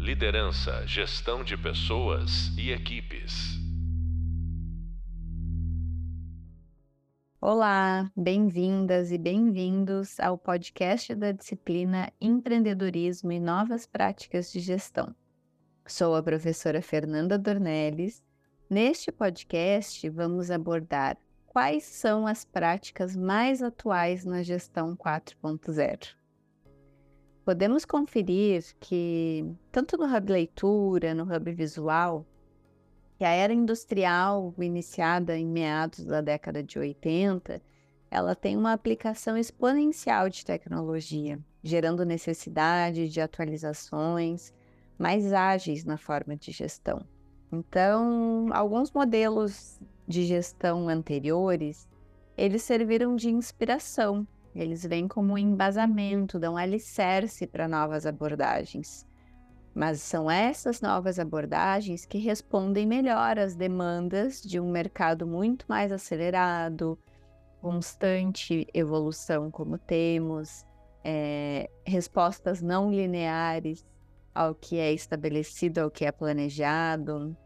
Liderança, gestão de pessoas e equipes. Olá, bem-vindas e bem-vindos ao podcast da disciplina Empreendedorismo e Novas Práticas de Gestão. Sou a professora Fernanda Dornelles. Neste podcast, vamos abordar quais são as práticas mais atuais na gestão 4.0 podemos conferir que, tanto no Hub Leitura, no Hub Visual, que a era industrial iniciada em meados da década de 80, ela tem uma aplicação exponencial de tecnologia, gerando necessidade de atualizações mais ágeis na forma de gestão. Então, alguns modelos de gestão anteriores, eles serviram de inspiração eles vêm como um embasamento, dão alicerce para novas abordagens. Mas são essas novas abordagens que respondem melhor às demandas de um mercado muito mais acelerado, constante evolução, como temos, é, respostas não lineares ao que é estabelecido, ao que é planejado,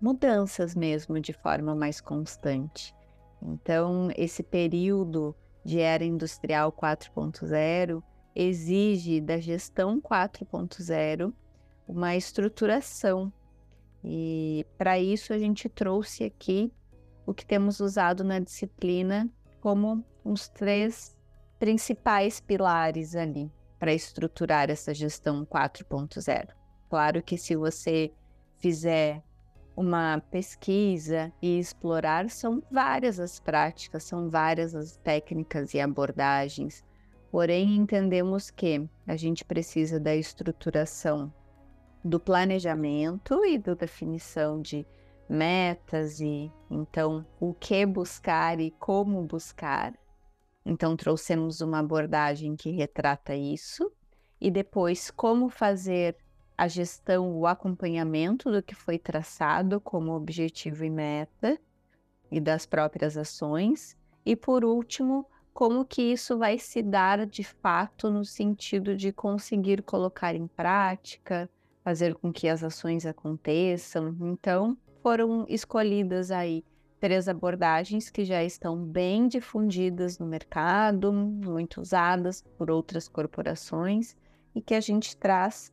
mudanças mesmo de forma mais constante. Então, esse período de era industrial 4.0 exige da gestão 4.0 uma estruturação. E para isso a gente trouxe aqui o que temos usado na disciplina como os três principais pilares ali para estruturar essa gestão 4.0. Claro que se você fizer uma pesquisa e explorar, são várias as práticas, são várias as técnicas e abordagens. Porém, entendemos que a gente precisa da estruturação do planejamento e da definição de metas e então o que buscar e como buscar. Então trouxemos uma abordagem que retrata isso e depois como fazer a gestão, o acompanhamento do que foi traçado como objetivo e meta e das próprias ações. E por último, como que isso vai se dar de fato no sentido de conseguir colocar em prática, fazer com que as ações aconteçam. Então, foram escolhidas aí três abordagens que já estão bem difundidas no mercado, muito usadas por outras corporações e que a gente traz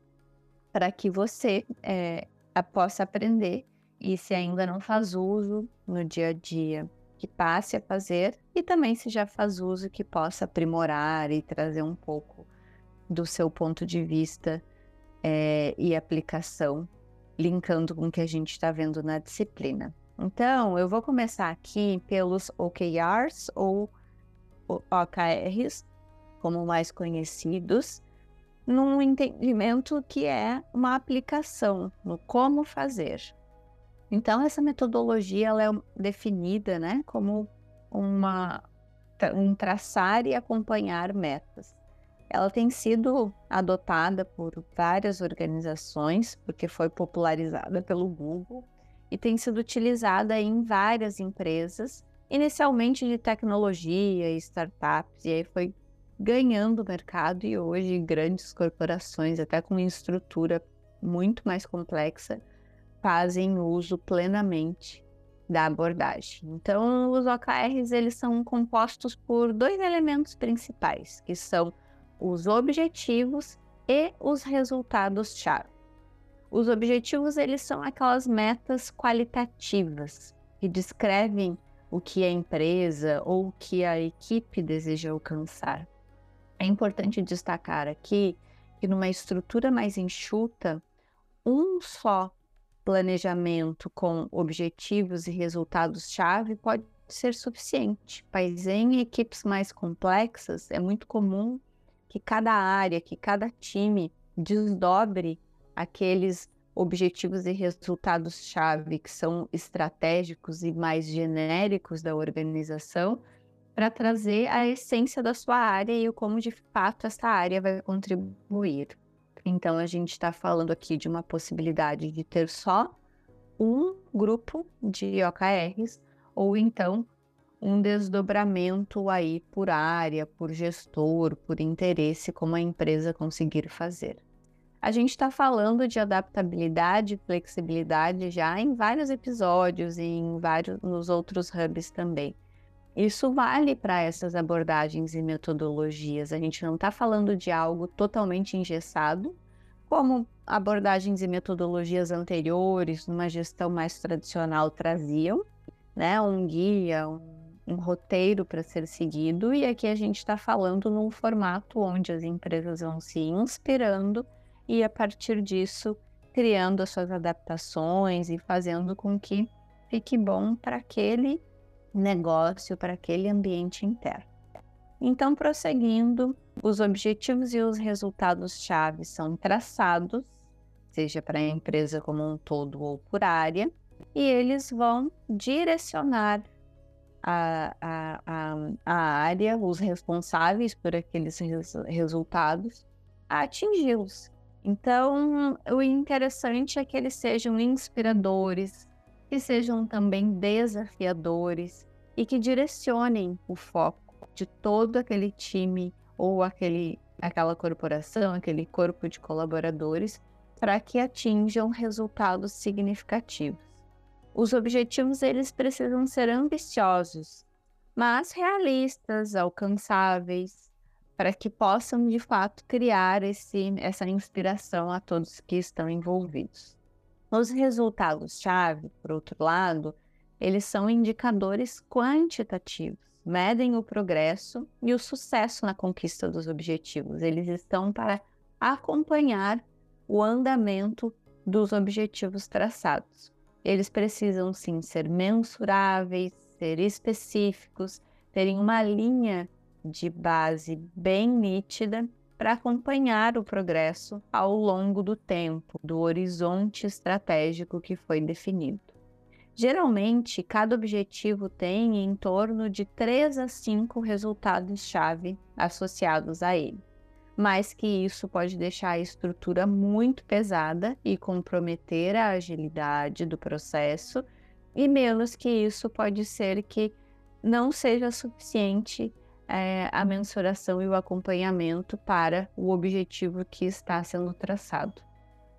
para que você é, possa aprender e se ainda não faz uso no dia a dia, que passe a fazer e também se já faz uso que possa aprimorar e trazer um pouco do seu ponto de vista é, e aplicação, linkando com o que a gente está vendo na disciplina. Então, eu vou começar aqui pelos OKRs ou OKRs, como mais conhecidos, num entendimento que é uma aplicação no como fazer. Então essa metodologia ela é definida, né, como uma um traçar e acompanhar metas. Ela tem sido adotada por várias organizações, porque foi popularizada pelo Google e tem sido utilizada em várias empresas, inicialmente de tecnologia e startups, e aí foi ganhando mercado e hoje grandes corporações, até com estrutura muito mais complexa, fazem uso plenamente da abordagem. Então, os OKRs eles são compostos por dois elementos principais, que são os objetivos e os resultados-chave. Os objetivos eles são aquelas metas qualitativas que descrevem o que a empresa ou o que a equipe deseja alcançar. É importante destacar aqui que numa estrutura mais enxuta, um só planejamento com objetivos e resultados-chave pode ser suficiente, mas em equipes mais complexas é muito comum que cada área, que cada time desdobre aqueles objetivos e resultados-chave que são estratégicos e mais genéricos da organização para trazer a essência da sua área e como de fato essa área vai contribuir. Então a gente está falando aqui de uma possibilidade de ter só um grupo de OKRs ou então um desdobramento aí por área, por gestor, por interesse, como a empresa conseguir fazer. A gente está falando de adaptabilidade e flexibilidade já em vários episódios e em vários nos outros hubs também. Isso vale para essas abordagens e metodologias. A gente não está falando de algo totalmente engessado, como abordagens e metodologias anteriores, numa gestão mais tradicional, traziam, né? Um guia, um, um roteiro para ser seguido, e aqui a gente está falando num formato onde as empresas vão se inspirando e, a partir disso, criando as suas adaptações e fazendo com que fique bom para aquele negócio, para aquele ambiente interno. Então, prosseguindo, os objetivos e os resultados-chave são traçados, seja para a empresa como um todo ou por área, e eles vão direcionar a, a, a, a área, os responsáveis por aqueles res, resultados, a atingi-los. Então, o interessante é que eles sejam inspiradores, que sejam também desafiadores e que direcionem o foco de todo aquele time ou aquele, aquela corporação, aquele corpo de colaboradores, para que atinjam resultados significativos. Os objetivos eles precisam ser ambiciosos, mas realistas, alcançáveis, para que possam de fato criar esse, essa inspiração a todos que estão envolvidos. Os resultados-chave, por outro lado, eles são indicadores quantitativos, medem o progresso e o sucesso na conquista dos objetivos. Eles estão para acompanhar o andamento dos objetivos traçados. Eles precisam sim ser mensuráveis, ser específicos, terem uma linha de base bem nítida para acompanhar o progresso ao longo do tempo, do horizonte estratégico que foi definido. Geralmente, cada objetivo tem em torno de 3 a 5 resultados-chave associados a ele. Mais que isso pode deixar a estrutura muito pesada e comprometer a agilidade do processo, e menos que isso pode ser que não seja suficiente é, a mensuração e o acompanhamento para o objetivo que está sendo traçado.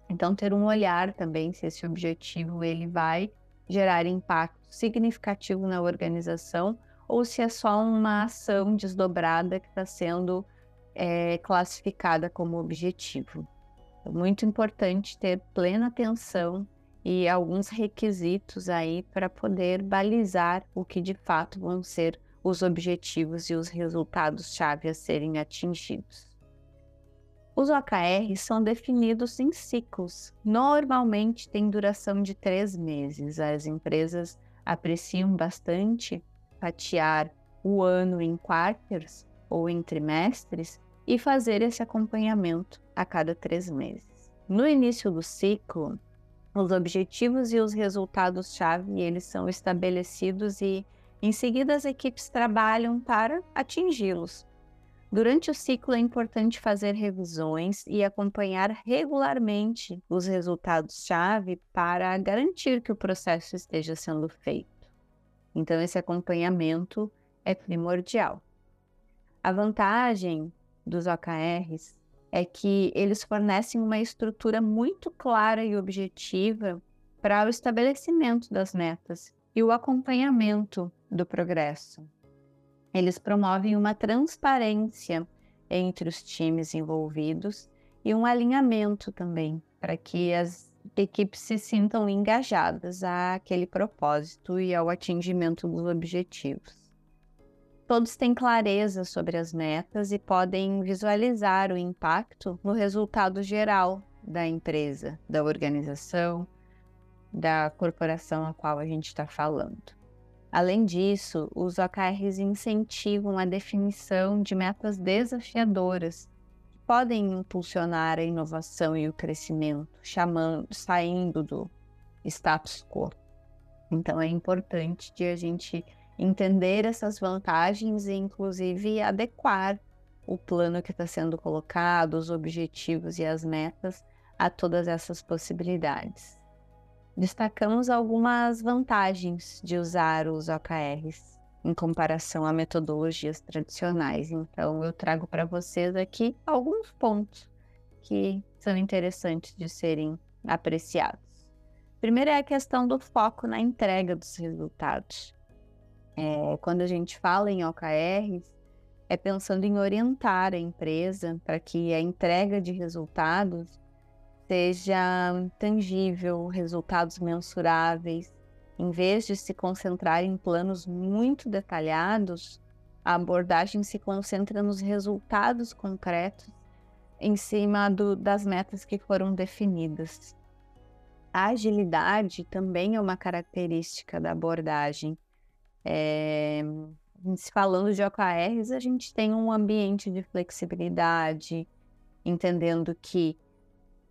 Então, ter um olhar também se esse objetivo ele vai gerar impacto significativo na organização ou se é só uma ação desdobrada que está sendo é, classificada como objetivo. É muito importante ter plena atenção e alguns requisitos aí para poder balizar o que de fato vão ser os objetivos e os resultados-chave a serem atingidos. Os OKRs são definidos em ciclos. Normalmente tem duração de três meses. As empresas apreciam bastante fatiar o ano em quarters ou em trimestres e fazer esse acompanhamento a cada três meses. No início do ciclo, os objetivos e os resultados-chave eles são estabelecidos e em seguida, as equipes trabalham para atingi-los. Durante o ciclo, é importante fazer revisões e acompanhar regularmente os resultados-chave para garantir que o processo esteja sendo feito. Então, esse acompanhamento é primordial. A vantagem dos OKRs é que eles fornecem uma estrutura muito clara e objetiva para o estabelecimento das metas e o acompanhamento do progresso. Eles promovem uma transparência entre os times envolvidos e um alinhamento também, para que as equipes se sintam engajadas àquele propósito e ao atingimento dos objetivos. Todos têm clareza sobre as metas e podem visualizar o impacto no resultado geral da empresa, da organização, da corporação a qual a gente está falando. Além disso, os OKRs incentivam a definição de metas desafiadoras que podem impulsionar a inovação e o crescimento, chamando, saindo do status quo. Então é importante de a gente entender essas vantagens e, inclusive, adequar o plano que está sendo colocado, os objetivos e as metas a todas essas possibilidades destacamos algumas vantagens de usar os OKRs em comparação a metodologias tradicionais. Então, eu trago para vocês aqui alguns pontos que são interessantes de serem apreciados. Primeiro é a questão do foco na entrega dos resultados. É, quando a gente fala em OKRs, é pensando em orientar a empresa para que a entrega de resultados seja tangível, resultados mensuráveis. Em vez de se concentrar em planos muito detalhados, a abordagem se concentra nos resultados concretos em cima do, das metas que foram definidas. A agilidade também é uma característica da abordagem. É, falando de OKRs, a gente tem um ambiente de flexibilidade, entendendo que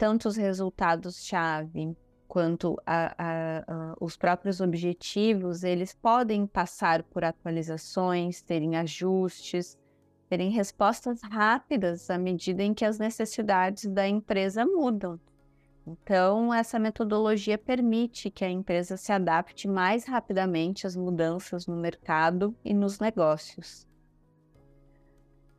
tanto os resultados-chave quanto a, a, a, os próprios objetivos, eles podem passar por atualizações, terem ajustes, terem respostas rápidas à medida em que as necessidades da empresa mudam. Então, essa metodologia permite que a empresa se adapte mais rapidamente às mudanças no mercado e nos negócios.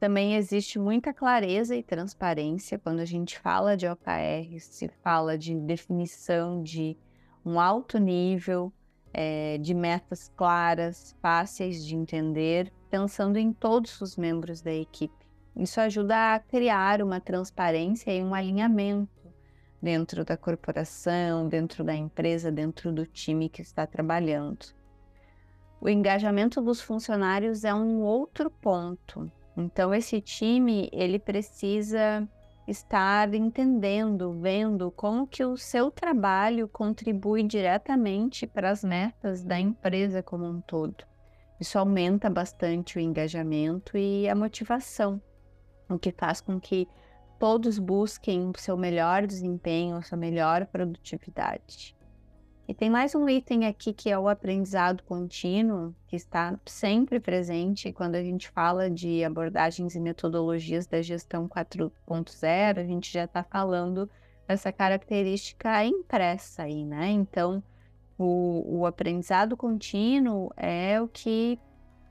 Também existe muita clareza e transparência quando a gente fala de OKR, se fala de definição de um alto nível, é, de metas claras, fáceis de entender, pensando em todos os membros da equipe. Isso ajuda a criar uma transparência e um alinhamento dentro da corporação, dentro da empresa, dentro do time que está trabalhando. O engajamento dos funcionários é um outro ponto. Então esse time, ele precisa estar entendendo, vendo como que o seu trabalho contribui diretamente para as metas da empresa como um todo. Isso aumenta bastante o engajamento e a motivação, o que faz com que todos busquem o seu melhor desempenho, a sua melhor produtividade. E tem mais um item aqui que é o aprendizado contínuo, que está sempre presente quando a gente fala de abordagens e metodologias da gestão 4.0, a gente já está falando dessa característica impressa aí, né? Então, o, o aprendizado contínuo é o que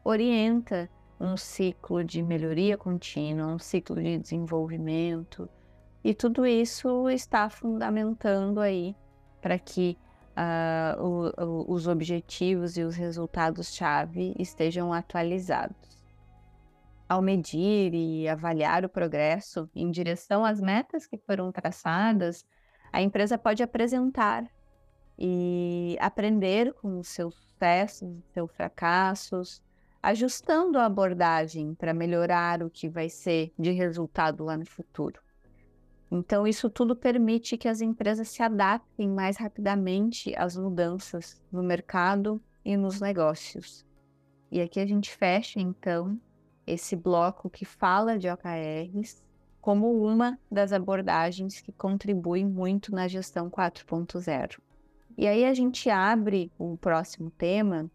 orienta um ciclo de melhoria contínua, um ciclo de desenvolvimento, e tudo isso está fundamentando aí para que uh, o, o, os objetivos e os resultados-chave estejam atualizados. Ao medir e avaliar o progresso em direção às metas que foram traçadas, a empresa pode apresentar e aprender com os seus sucessos, seus fracassos, ajustando a abordagem para melhorar o que vai ser de resultado lá no futuro. Então, isso tudo permite que as empresas se adaptem mais rapidamente às mudanças no mercado e nos negócios. E aqui a gente fecha, então, esse bloco que fala de OKRs como uma das abordagens que contribui muito na gestão 4.0. E aí a gente abre o próximo tema,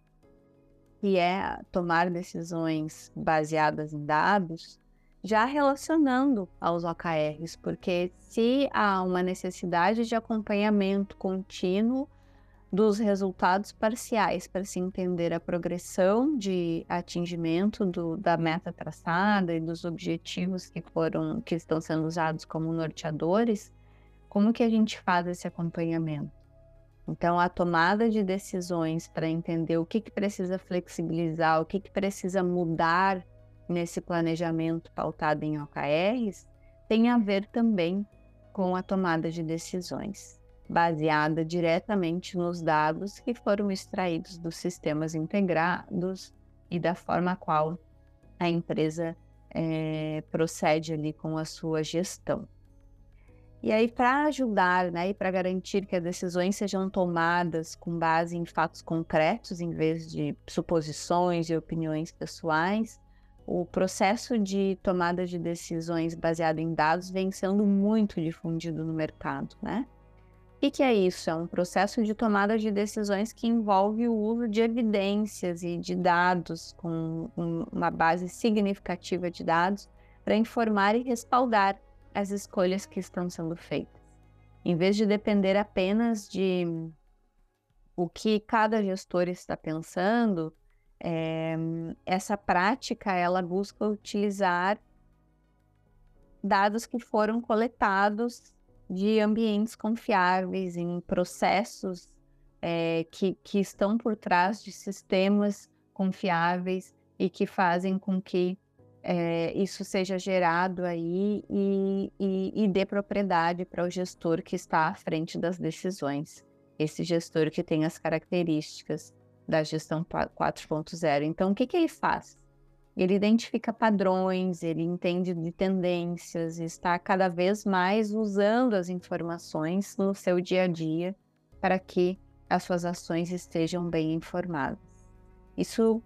que é tomar decisões baseadas em dados, já relacionando aos OKRs, porque se há uma necessidade de acompanhamento contínuo dos resultados parciais para se entender a progressão de atingimento do, da meta traçada e dos objetivos que foram que estão sendo usados como norteadores, como que a gente faz esse acompanhamento? Então, a tomada de decisões para entender o que, que precisa flexibilizar, o que, que precisa mudar nesse planejamento pautado em OKRs, tem a ver também com a tomada de decisões, baseada diretamente nos dados que foram extraídos dos sistemas integrados e da forma qual a empresa é, procede ali com a sua gestão. E aí, para ajudar né, e para garantir que as decisões sejam tomadas com base em fatos concretos, em vez de suposições e opiniões pessoais, o processo de tomada de decisões baseado em dados vem sendo muito difundido no mercado, né? O que é isso? É um processo de tomada de decisões que envolve o uso de evidências e de dados, com uma base significativa de dados, para informar e respaldar as escolhas que estão sendo feitas. Em vez de depender apenas de o que cada gestor está pensando, é, essa prática ela busca utilizar dados que foram coletados de ambientes confiáveis, em processos é, que, que estão por trás de sistemas confiáveis e que fazem com que é, isso seja gerado aí e, e, e dê propriedade para o gestor que está à frente das decisões. Esse gestor que tem as características da gestão 4.0. Então, o que, que ele faz? Ele identifica padrões, ele entende de tendências, está cada vez mais usando as informações no seu dia a dia para que as suas ações estejam bem informadas. Isso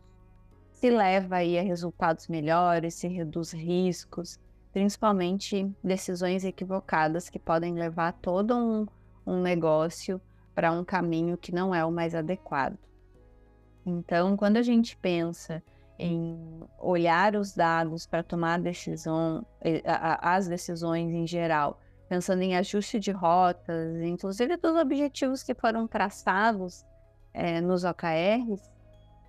se leva aí a resultados melhores, se reduz riscos, principalmente decisões equivocadas que podem levar todo um, um negócio para um caminho que não é o mais adequado. Então, quando a gente pensa em olhar os dados para tomar decisão, as decisões em geral, pensando em ajuste de rotas, inclusive dos objetivos que foram traçados é, nos OKRs,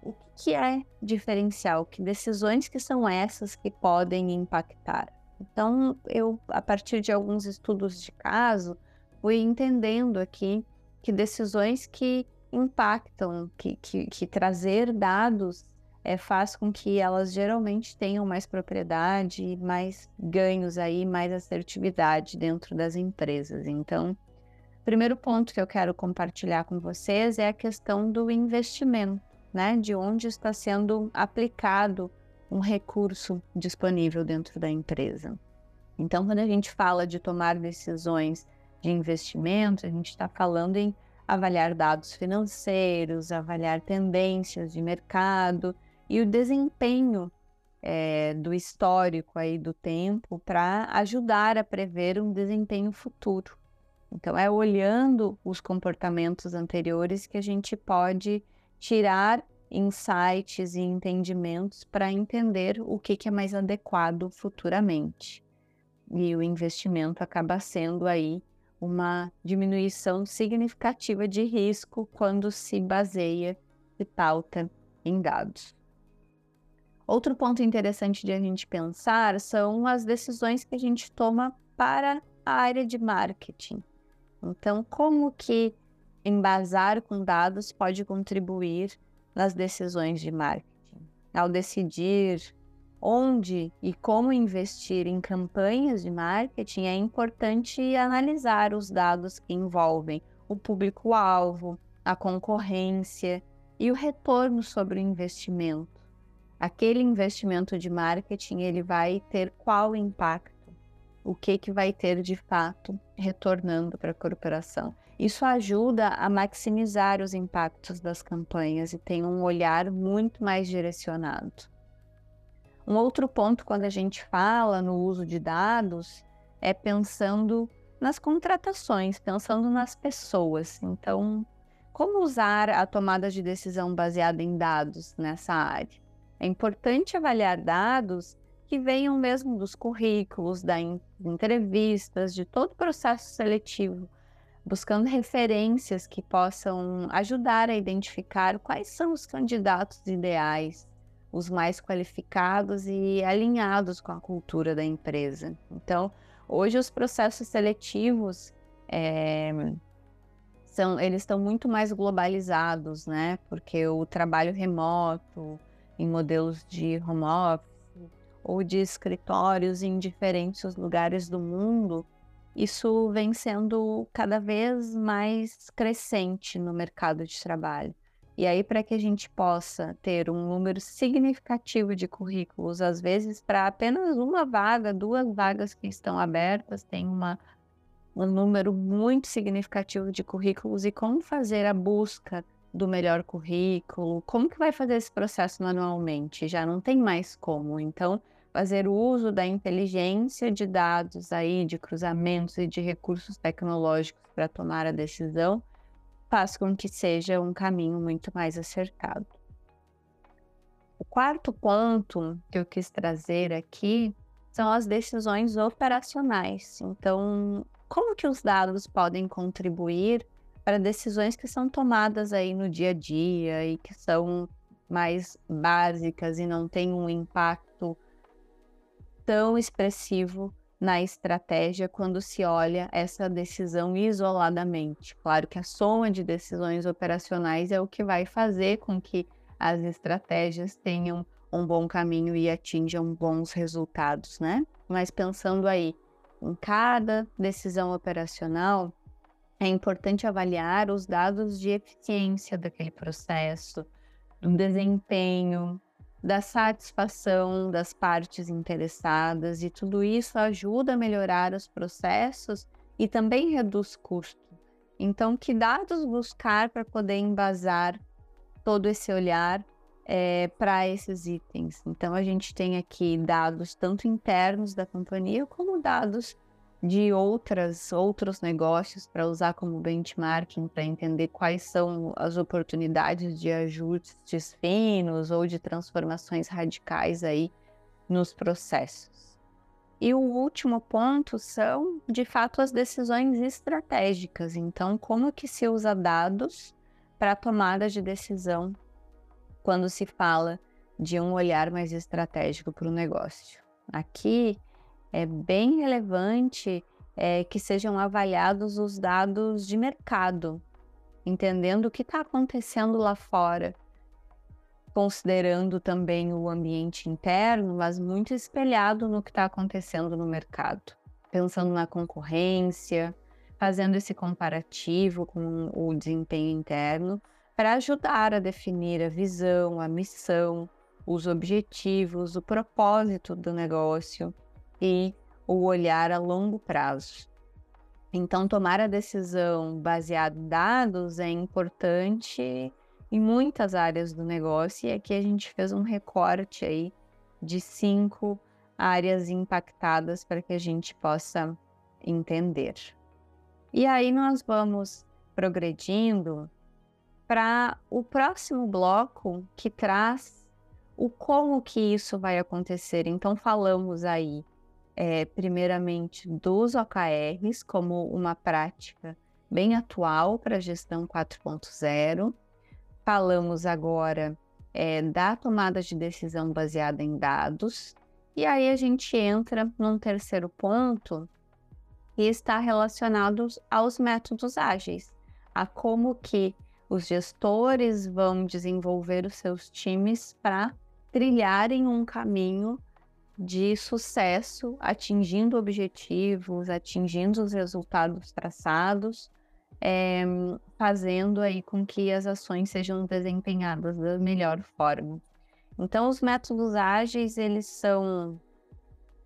o que é diferencial? Que decisões que são essas que podem impactar? Então, eu, a partir de alguns estudos de caso, fui entendendo aqui que decisões que impactam, que, que, que trazer dados é, faz com que elas geralmente tenham mais propriedade, mais ganhos aí, mais assertividade dentro das empresas. Então, primeiro ponto que eu quero compartilhar com vocês é a questão do investimento, né? De onde está sendo aplicado um recurso disponível dentro da empresa. Então, quando a gente fala de tomar decisões de investimento, a gente está falando em avaliar dados financeiros, avaliar tendências de mercado, e o desempenho é, do histórico aí do tempo para ajudar a prever um desempenho futuro. Então, é olhando os comportamentos anteriores que a gente pode tirar insights e entendimentos para entender o que, que é mais adequado futuramente. E o investimento acaba sendo aí uma diminuição significativa de risco quando se baseia e pauta em dados. Outro ponto interessante de a gente pensar são as decisões que a gente toma para a área de marketing. Então, como que embasar com dados pode contribuir nas decisões de marketing? Ao decidir onde e como investir em campanhas de marketing, é importante analisar os dados que envolvem o público-alvo, a concorrência e o retorno sobre o investimento aquele investimento de marketing ele vai ter qual impacto, o que que vai ter de fato retornando para a corporação. Isso ajuda a maximizar os impactos das campanhas e tem um olhar muito mais direcionado. Um outro ponto quando a gente fala no uso de dados é pensando nas contratações, pensando nas pessoas. Então, como usar a tomada de decisão baseada em dados nessa área? É importante avaliar dados que venham mesmo dos currículos, das entrevistas, de todo o processo seletivo, buscando referências que possam ajudar a identificar quais são os candidatos ideais, os mais qualificados e alinhados com a cultura da empresa. Então, hoje os processos seletivos é, são, eles estão muito mais globalizados, né? Porque o trabalho remoto, em modelos de home office ou de escritórios em diferentes lugares do mundo, isso vem sendo cada vez mais crescente no mercado de trabalho. E aí, para que a gente possa ter um número significativo de currículos, às vezes para apenas uma vaga, duas vagas que estão abertas, tem uma, um número muito significativo de currículos, e como fazer a busca do melhor currículo, como que vai fazer esse processo manualmente? Já não tem mais como. Então, fazer uso da inteligência de dados aí, de cruzamentos e de recursos tecnológicos para tomar a decisão, faz com que seja um caminho muito mais acertado. O quarto ponto que eu quis trazer aqui são as decisões operacionais. Então, como que os dados podem contribuir para decisões que são tomadas aí no dia a dia e que são mais básicas e não têm um impacto tão expressivo na estratégia quando se olha essa decisão isoladamente. Claro que a soma de decisões operacionais é o que vai fazer com que as estratégias tenham um bom caminho e atinjam bons resultados, né? Mas pensando aí em cada decisão operacional, é importante avaliar os dados de eficiência daquele processo, do desempenho, da satisfação das partes interessadas e tudo isso ajuda a melhorar os processos e também reduz custo. Então, que dados buscar para poder embasar todo esse olhar é, para esses itens? Então, a gente tem aqui dados tanto internos da companhia como dados de outras outros negócios para usar como benchmarking para entender quais são as oportunidades de ajustes finos ou de transformações radicais aí nos processos. E o último ponto são, de fato, as decisões estratégicas. Então, como que se usa dados para tomada de decisão quando se fala de um olhar mais estratégico para o negócio? Aqui é bem relevante é, que sejam avaliados os dados de mercado, entendendo o que está acontecendo lá fora, considerando também o ambiente interno, mas muito espelhado no que está acontecendo no mercado, pensando na concorrência, fazendo esse comparativo com o desempenho interno para ajudar a definir a visão, a missão, os objetivos, o propósito do negócio e o olhar a longo prazo. Então, tomar a decisão baseada em dados é importante em muitas áreas do negócio, e aqui a gente fez um recorte aí de cinco áreas impactadas para que a gente possa entender. E aí nós vamos progredindo para o próximo bloco que traz o como que isso vai acontecer. Então falamos aí é, primeiramente dos OKRs como uma prática bem atual para a gestão 4.0. Falamos agora é, da tomada de decisão baseada em dados. E aí a gente entra num terceiro ponto que está relacionado aos métodos ágeis, a como que os gestores vão desenvolver os seus times para trilharem um caminho de sucesso, atingindo objetivos, atingindo os resultados traçados, é, fazendo aí com que as ações sejam desempenhadas da melhor forma. Então, os métodos ágeis, eles são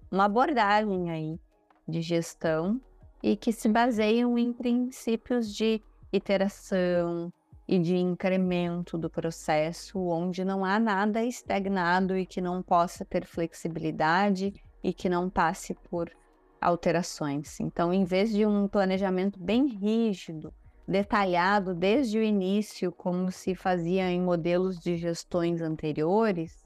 uma abordagem aí de gestão e que se baseiam em princípios de iteração, e de incremento do processo, onde não há nada estagnado e que não possa ter flexibilidade e que não passe por alterações. Então, em vez de um planejamento bem rígido, detalhado desde o início, como se fazia em modelos de gestões anteriores,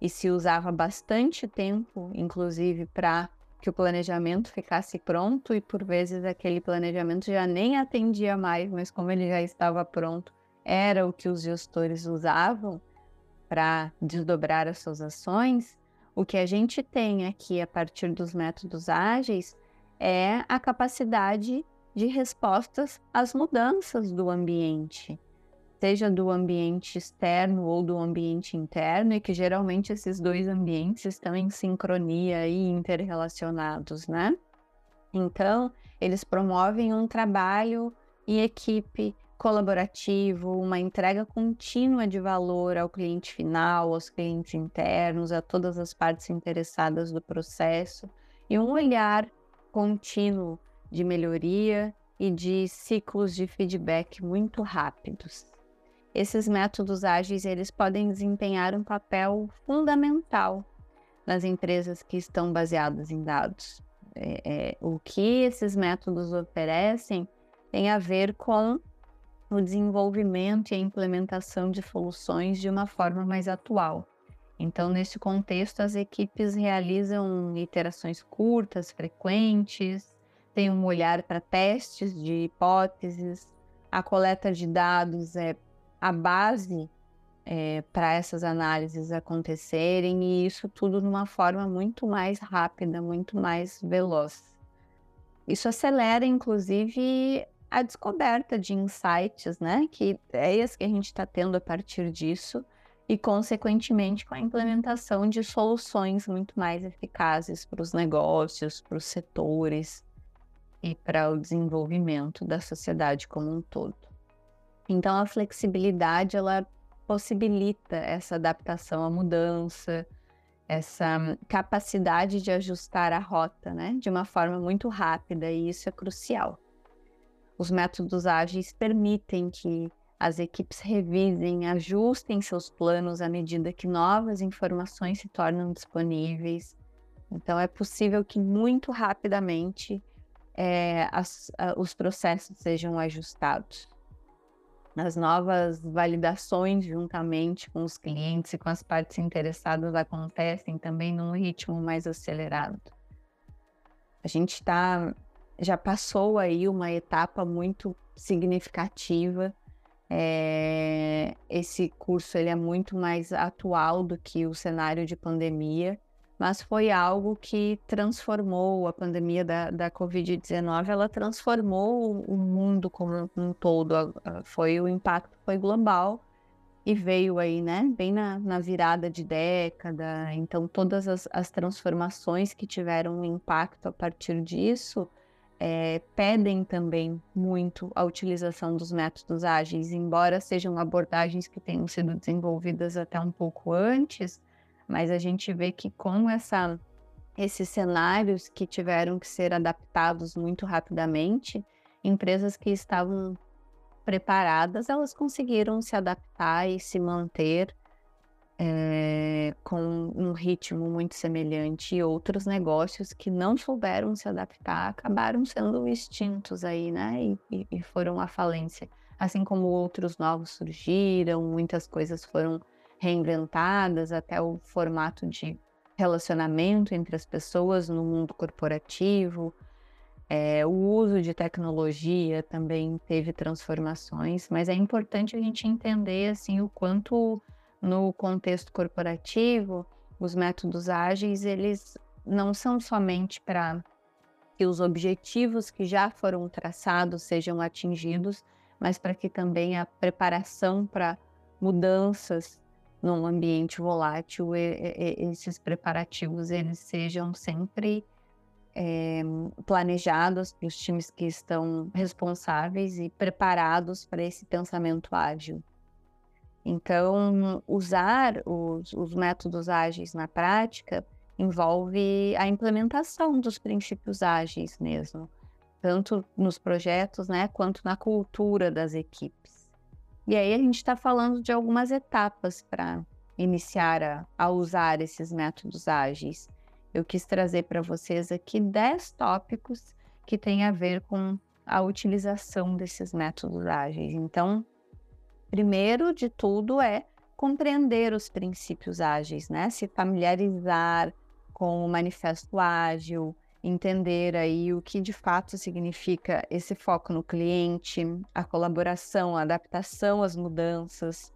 e se usava bastante tempo, inclusive, para que o planejamento ficasse pronto, e por vezes aquele planejamento já nem atendia mais, mas como ele já estava pronto, era o que os gestores usavam para desdobrar as suas ações, o que a gente tem aqui a partir dos métodos ágeis é a capacidade de respostas às mudanças do ambiente, seja do ambiente externo ou do ambiente interno, e que geralmente esses dois ambientes estão em sincronia e interrelacionados, né? Então, eles promovem um trabalho em equipe colaborativo, uma entrega contínua de valor ao cliente final, aos clientes internos, a todas as partes interessadas do processo e um olhar contínuo de melhoria e de ciclos de feedback muito rápidos. Esses métodos ágeis eles podem desempenhar um papel fundamental nas empresas que estão baseadas em dados. É, é, o que esses métodos oferecem tem a ver com o desenvolvimento e a implementação de soluções de uma forma mais atual. Então, nesse contexto, as equipes realizam iterações curtas, frequentes, têm um olhar para testes de hipóteses, a coleta de dados é a base é, para essas análises acontecerem e isso tudo de uma forma muito mais rápida, muito mais veloz. Isso acelera, inclusive, a descoberta de insights, né? Que ideias que a gente está tendo a partir disso e, consequentemente, com a implementação de soluções muito mais eficazes para os negócios, para os setores e para o desenvolvimento da sociedade como um todo. Então, a flexibilidade ela possibilita essa adaptação à mudança, essa capacidade de ajustar a rota, né, de uma forma muito rápida, e isso é crucial. Os métodos ágeis permitem que as equipes revisem, ajustem seus planos à medida que novas informações se tornam disponíveis. Então, é possível que muito rapidamente é, as, a, os processos sejam ajustados as novas validações juntamente com os clientes e com as partes interessadas acontecem também num ritmo mais acelerado. A gente tá, já passou aí uma etapa muito significativa. É, esse curso ele é muito mais atual do que o cenário de pandemia mas foi algo que transformou a pandemia da, da Covid-19, ela transformou o mundo como um todo, foi o impacto foi global e veio aí, né, bem na, na virada de década, então todas as, as, transformações que tiveram impacto a partir disso é, pedem também muito a utilização dos métodos ágeis, embora sejam abordagens que tenham sido desenvolvidas até um pouco antes, mas a gente vê que com essa, esses cenários que tiveram que ser adaptados muito rapidamente, empresas que estavam preparadas, elas conseguiram se adaptar e se manter é, com um ritmo muito semelhante e outros negócios que não souberam se adaptar acabaram sendo extintos aí, né? E, e foram à falência. Assim como outros novos surgiram, muitas coisas foram reinventadas, até o formato de relacionamento entre as pessoas no mundo corporativo. É, o uso de tecnologia também teve transformações, mas é importante a gente entender assim o quanto no contexto corporativo os métodos ágeis eles não são somente para que os objetivos que já foram traçados sejam atingidos, mas para que também a preparação para mudanças num ambiente volátil, e, e, esses preparativos eles sejam sempre é, planejados para os times que estão responsáveis e preparados para esse pensamento ágil. Então, usar os, os métodos ágeis na prática envolve a implementação dos princípios ágeis mesmo, tanto nos projetos, né, quanto na cultura das equipes. E aí a gente está falando de algumas etapas para iniciar a, a, usar esses métodos ágeis. Eu quis trazer para vocês aqui 10 tópicos que têm a ver com a utilização desses métodos ágeis. Então, primeiro de tudo é compreender os princípios ágeis, né? Se familiarizar com o manifesto ágil, entender aí o que de fato significa esse foco no cliente, a colaboração, a adaptação às mudanças,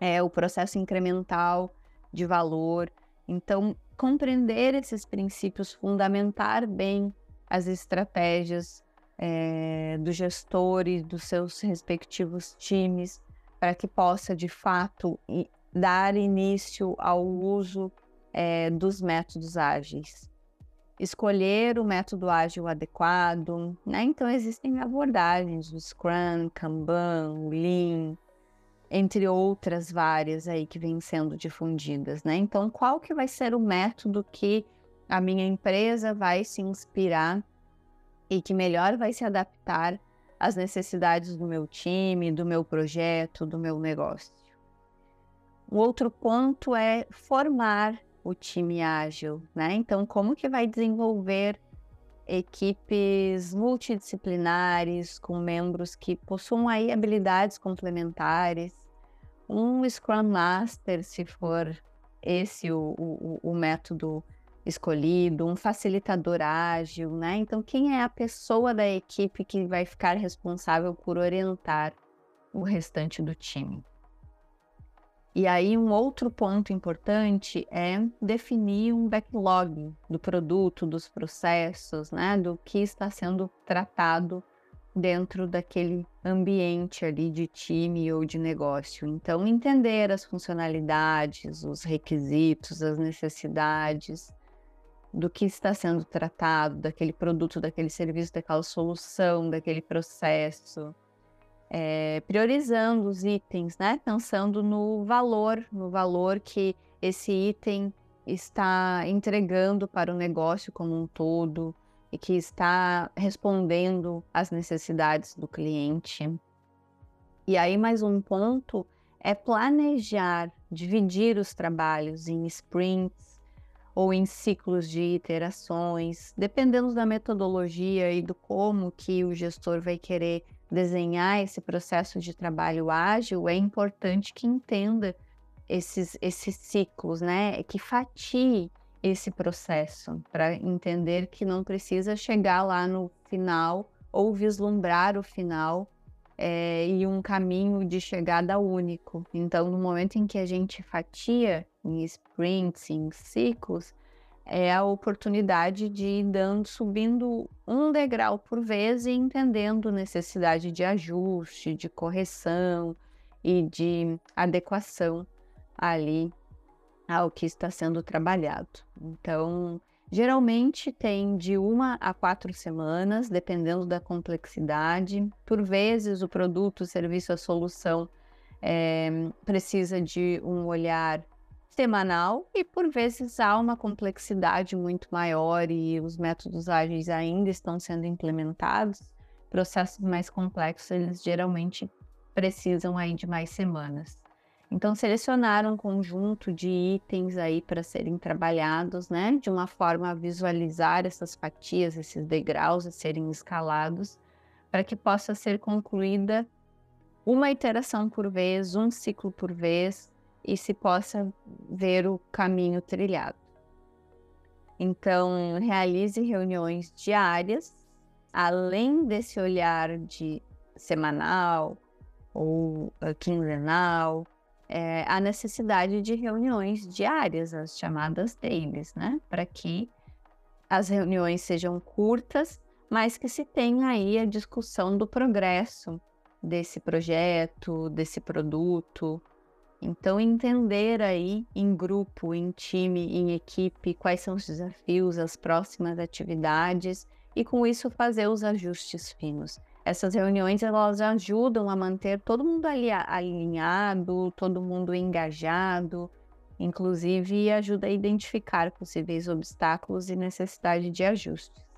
é, o processo incremental de valor. Então, compreender esses princípios, fundamentar bem as estratégias é, do gestor e dos seus respectivos times, para que possa de fato dar início ao uso é, dos métodos ágeis escolher o método ágil adequado, né? Então existem abordagens, o Scrum, Kanban, Lean, entre outras várias aí que vêm sendo difundidas, né? Então qual que vai ser o método que a minha empresa vai se inspirar e que melhor vai se adaptar às necessidades do meu time, do meu projeto, do meu negócio? O outro ponto é formar o time ágil, né? Então, como que vai desenvolver equipes multidisciplinares com membros que possuam aí habilidades complementares, um Scrum Master, se for esse o, o, o método escolhido, um facilitador ágil, né? Então, quem é a pessoa da equipe que vai ficar responsável por orientar o restante do time? E aí, um outro ponto importante é definir um backlog do produto, dos processos, né, do que está sendo tratado dentro daquele ambiente ali de time ou de negócio. Então, entender as funcionalidades, os requisitos, as necessidades do que está sendo tratado, daquele produto, daquele serviço, daquela solução, daquele processo é, priorizando os itens, né? Pensando no valor, no valor que esse item está entregando para o negócio como um todo e que está respondendo às necessidades do cliente. E aí, mais um ponto é planejar, dividir os trabalhos em sprints ou em ciclos de iterações, dependendo da metodologia e do como que o gestor vai querer desenhar esse processo de trabalho ágil, é importante que entenda esses, esses ciclos, né? Que fatie esse processo para entender que não precisa chegar lá no final ou vislumbrar o final é, e um caminho de chegada único. Então, no momento em que a gente fatia em sprints, em ciclos, é a oportunidade de ir dando, subindo um degrau por vez e entendendo necessidade de ajuste, de correção e de adequação ali ao que está sendo trabalhado. Então, geralmente tem de uma a quatro semanas, dependendo da complexidade. Por vezes, o produto, o serviço, a solução é, precisa de um olhar semanal e por vezes há uma complexidade muito maior e os métodos ágeis ainda estão sendo implementados, processos mais complexos eles geralmente precisam aí de mais semanas. Então selecionaram um conjunto de itens aí para serem trabalhados, né, de uma forma a visualizar essas fatias, esses degraus a serem escalados, para que possa ser concluída uma iteração por vez, um ciclo por vez, e se possa ver o caminho trilhado. Então, realize reuniões diárias, além desse olhar de semanal ou uh, quinzenal, é, a necessidade de reuniões diárias, as chamadas dailies, né? Para que as reuniões sejam curtas, mas que se tenha aí a discussão do progresso desse projeto, desse produto, então, entender aí em grupo, em time, em equipe, quais são os desafios, as próximas atividades e com isso fazer os ajustes finos. Essas reuniões elas ajudam a manter todo mundo ali alinhado, todo mundo engajado, inclusive ajuda a identificar possíveis obstáculos e necessidade de ajustes.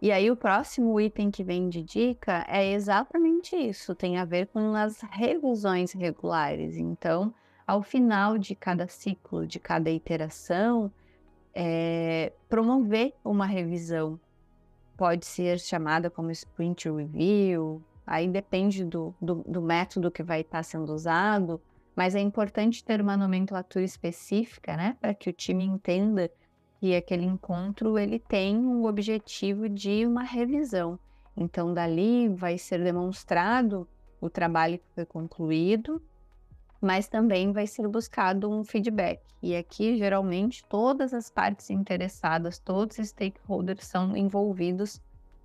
E aí o próximo item que vem de dica é exatamente isso, tem a ver com as revisões regulares. Então, ao final de cada ciclo, de cada iteração, é, promover uma revisão. Pode ser chamada como sprint review, aí depende do, do, do método que vai estar sendo usado, mas é importante ter uma nomenclatura específica, né, para que o time entenda e aquele encontro ele tem o objetivo de uma revisão. Então dali vai ser demonstrado o trabalho que foi concluído, mas também vai ser buscado um feedback. E aqui geralmente todas as partes interessadas, todos os stakeholders são envolvidos,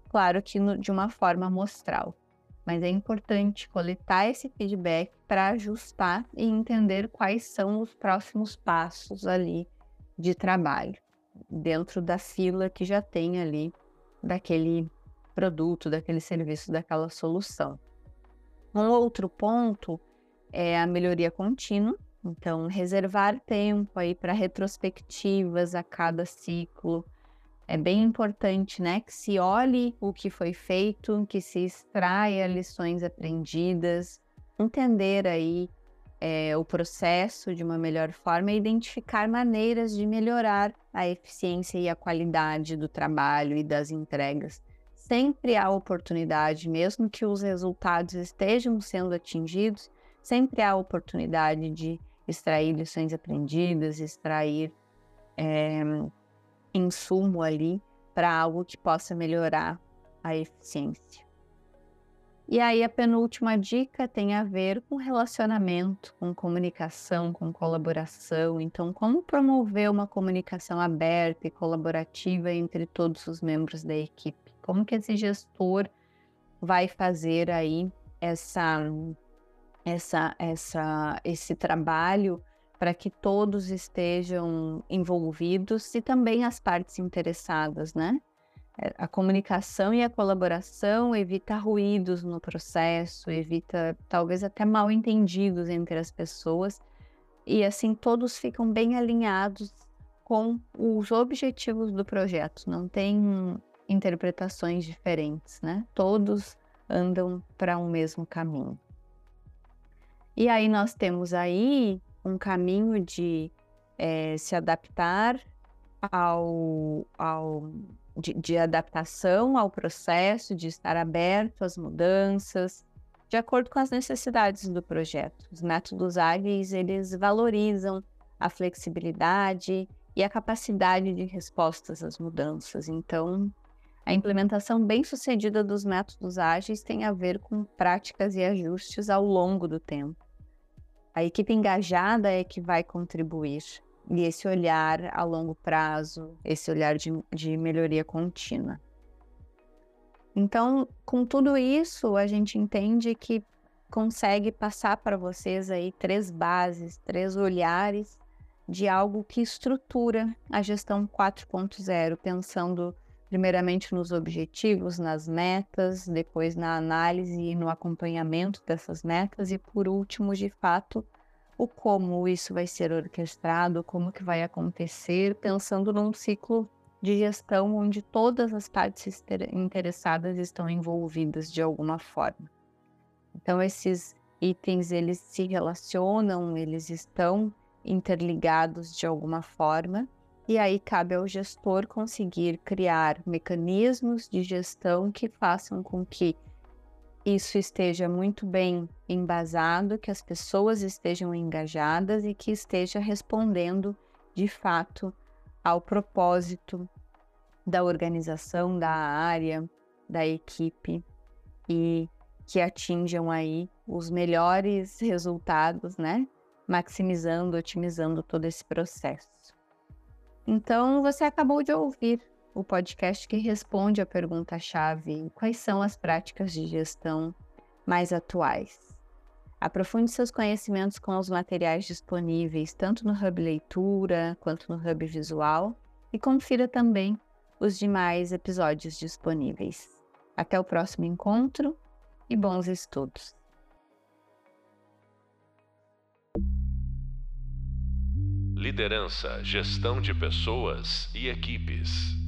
claro que no, de uma forma amostral. Mas é importante coletar esse feedback para ajustar e entender quais são os próximos passos ali de trabalho dentro da fila que já tem ali daquele produto, daquele serviço, daquela solução. Um outro ponto é a melhoria contínua, então reservar tempo aí para retrospectivas a cada ciclo. É bem importante, né, que se olhe o que foi feito, que se extraia lições aprendidas, entender aí é, o processo de uma melhor forma e identificar maneiras de melhorar a eficiência e a qualidade do trabalho e das entregas. Sempre há oportunidade, mesmo que os resultados estejam sendo atingidos, sempre há oportunidade de extrair lições aprendidas, extrair é, insumo ali para algo que possa melhorar a eficiência. E aí a penúltima dica tem a ver com relacionamento, com comunicação, com colaboração. Então, como promover uma comunicação aberta e colaborativa entre todos os membros da equipe? Como que esse gestor vai fazer aí essa essa essa esse trabalho para que todos estejam envolvidos e também as partes interessadas, né? É, a comunicação e a colaboração evita ruídos no processo, evita talvez até mal entendidos entre as pessoas e assim todos ficam bem alinhados com os objetivos do projeto. Não tem interpretações diferentes, né? Todos andam para um mesmo caminho. E aí nós temos aí um caminho de é, se adaptar ao, ao de, de adaptação ao processo, de estar aberto às mudanças, de acordo com as necessidades do projeto. Os métodos ágeis, eles valorizam a flexibilidade e a capacidade de respostas às mudanças. Então, a implementação bem-sucedida dos métodos ágeis tem a ver com práticas e ajustes ao longo do tempo. A equipe engajada é que vai contribuir e esse olhar a longo prazo, esse olhar de, de melhoria contínua. Então, com tudo isso, a gente entende que consegue passar para vocês aí três bases, três olhares de algo que estrutura a gestão 4.0, pensando primeiramente nos objetivos, nas metas, depois na análise e no acompanhamento dessas metas e por último, de fato, o como isso vai ser orquestrado, como que vai acontecer, pensando num ciclo de gestão onde todas as partes interessadas estão envolvidas de alguma forma. Então esses itens eles se relacionam, eles estão interligados de alguma forma, e aí cabe ao gestor conseguir criar mecanismos de gestão que façam com que isso esteja muito bem embasado, que as pessoas estejam engajadas e que esteja respondendo de fato ao propósito da organização, da área, da equipe e que atinjam aí os melhores resultados, né? Maximizando, otimizando todo esse processo. Então, você acabou de ouvir o podcast que responde a pergunta-chave: quais são as práticas de gestão mais atuais? Aprofunde seus conhecimentos com os materiais disponíveis, tanto no Hub Leitura quanto no Hub Visual, e confira também os demais episódios disponíveis. Até o próximo encontro e bons estudos! Liderança, gestão de pessoas e equipes.